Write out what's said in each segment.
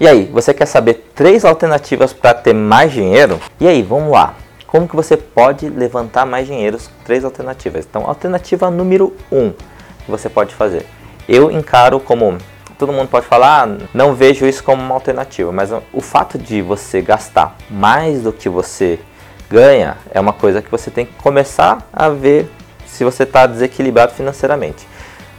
E aí, você quer saber três alternativas para ter mais dinheiro? E aí, vamos lá. Como que você pode levantar mais dinheiro? Três alternativas. Então, alternativa número um que você pode fazer. Eu encaro como todo mundo pode falar, ah, não vejo isso como uma alternativa, mas o fato de você gastar mais do que você ganha é uma coisa que você tem que começar a ver se você está desequilibrado financeiramente.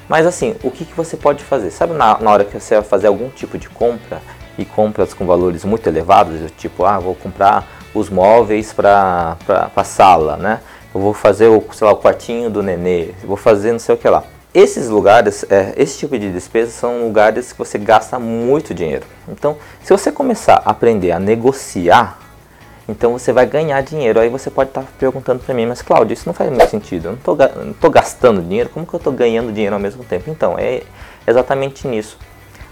Mas assim, o que, que você pode fazer? Sabe na, na hora que você vai fazer algum tipo de compra, e compras com valores muito elevados, tipo, ah, vou comprar os móveis para a sala, né? Eu vou fazer o, sei lá, o quartinho do nenê, vou fazer não sei o que lá. Esses lugares, é, esse tipo de despesa são lugares que você gasta muito dinheiro. Então, se você começar a aprender a negociar, então você vai ganhar dinheiro. Aí você pode estar tá perguntando para mim, mas Cláudio, isso não faz muito sentido. Eu não estou gastando dinheiro, como que eu estou ganhando dinheiro ao mesmo tempo? Então, é exatamente nisso.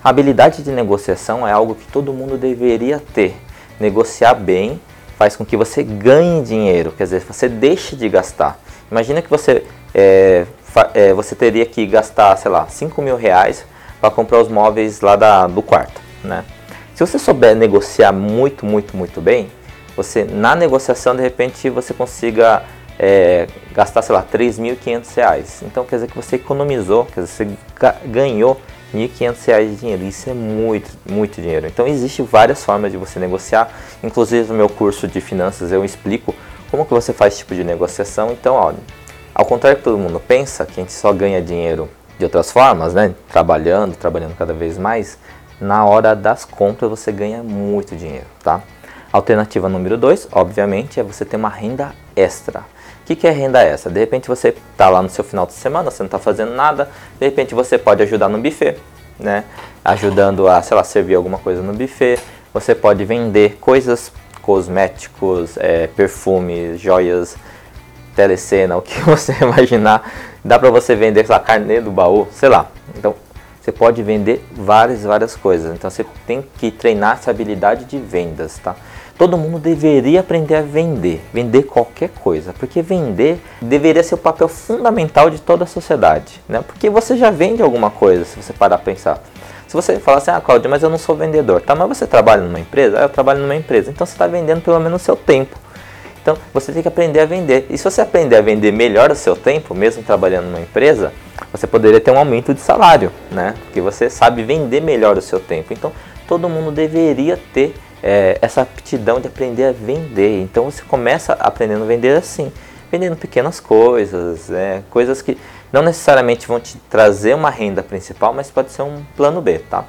Habilidade de negociação é algo que todo mundo deveria ter. Negociar bem faz com que você ganhe dinheiro, quer dizer, você deixe de gastar. Imagina que você, é, é, você teria que gastar, sei lá, 5 mil reais para comprar os móveis lá da, do quarto. Né? Se você souber negociar muito, muito, muito bem, você na negociação de repente você consiga é, gastar, sei lá, 3.500 reais. Então quer dizer que você economizou, quer dizer, você ganhou R$ 1.500 de dinheiro. Isso é muito, muito dinheiro. Então existe várias formas de você negociar. Inclusive no meu curso de finanças eu explico como que você faz esse tipo de negociação. Então, olha, ao contrário que todo mundo pensa, que a gente só ganha dinheiro de outras formas, né? Trabalhando, trabalhando cada vez mais, na hora das compras você ganha muito dinheiro, tá? Alternativa número 2, obviamente, é você ter uma renda extra que, que é renda essa? De repente você está lá no seu final de semana, você não está fazendo nada, de repente você pode ajudar no buffet, né? Ajudando a, sei lá, servir alguma coisa no buffet. Você pode vender coisas, cosméticos, é, perfumes, joias, telecena, o que você imaginar. Dá para você vender, sei lá, carnê do baú, sei lá. Então, você pode vender várias, várias coisas. Então, você tem que treinar essa habilidade de vendas, tá? Todo mundo deveria aprender a vender, vender qualquer coisa, porque vender deveria ser o papel fundamental de toda a sociedade, né? Porque você já vende alguma coisa, se você parar a pensar. Se você falar assim, ah, Cláudio, mas eu não sou vendedor, tá? Mas você trabalha numa empresa? Ah, eu trabalho numa empresa. Então você está vendendo pelo menos o seu tempo. Então você tem que aprender a vender. E se você aprender a vender melhor o seu tempo, mesmo trabalhando numa empresa, você poderia ter um aumento de salário, né? Porque você sabe vender melhor o seu tempo. Então todo mundo deveria ter é, essa aptidão de aprender a vender. Então você começa aprendendo a vender assim, vendendo pequenas coisas, é, coisas que não necessariamente vão te trazer uma renda principal, mas pode ser um plano B, tá?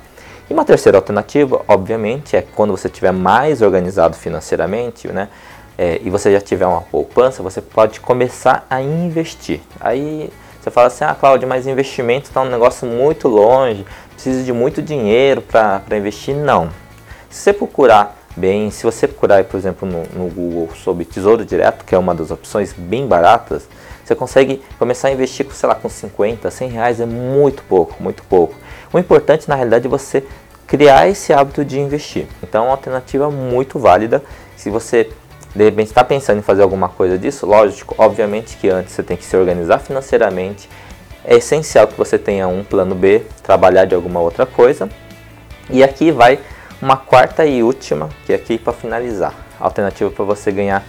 E uma terceira alternativa, obviamente, é quando você estiver mais organizado financeiramente, né? É, e você já tiver uma poupança, você pode começar a investir. Aí você fala assim, ah, Cláudio, mas investimento está um negócio muito longe, precisa de muito dinheiro para investir. Não, se você procurar bem, se você procurar, por exemplo, no, no, Google sobre Tesouro Direto, que é uma das opções bem baratas, você consegue começar a investir, com, sei lá, com 50, 100 reais, é muito pouco, muito pouco. O importante, na realidade, é você criar esse hábito de investir. Então, é uma alternativa muito válida. Se você, de repente, está pensando em fazer alguma coisa disso, lógico, obviamente que antes você tem que se organizar financeiramente. É essencial que você tenha um plano B, trabalhar de alguma outra coisa. E aqui vai uma quarta e última, que é aqui para finalizar, alternativa para você ganhar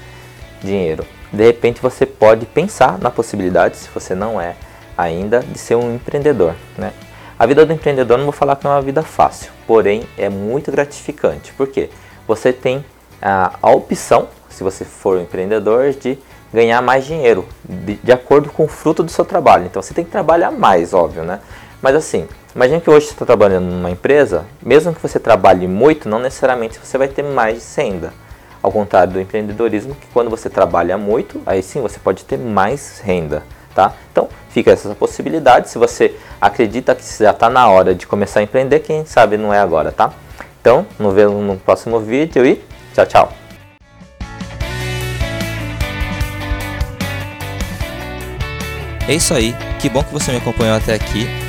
dinheiro. De repente você pode pensar na possibilidade, se você não é ainda, de ser um empreendedor. Né? A vida do empreendedor não vou falar que é uma vida fácil, porém é muito gratificante. porque Você tem a, a opção, se você for um empreendedor, de ganhar mais dinheiro, de, de acordo com o fruto do seu trabalho. Então você tem que trabalhar mais, óbvio, né? Mas assim, imagine que hoje você está trabalhando numa empresa, mesmo que você trabalhe muito, não necessariamente você vai ter mais de renda. Ao contrário do empreendedorismo, que quando você trabalha muito, aí sim você pode ter mais renda, tá? Então, fica essa possibilidade. Se você acredita que já está na hora de começar a empreender, quem sabe não é agora, tá? Então, nos vemos no próximo vídeo e tchau, tchau! É isso aí, que bom que você me acompanhou até aqui